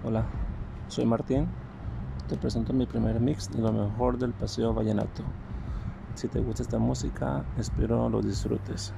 Hola, soy Martín. Te presento mi primer mix de lo mejor del paseo vallenato. Si te gusta esta música, espero lo disfrutes.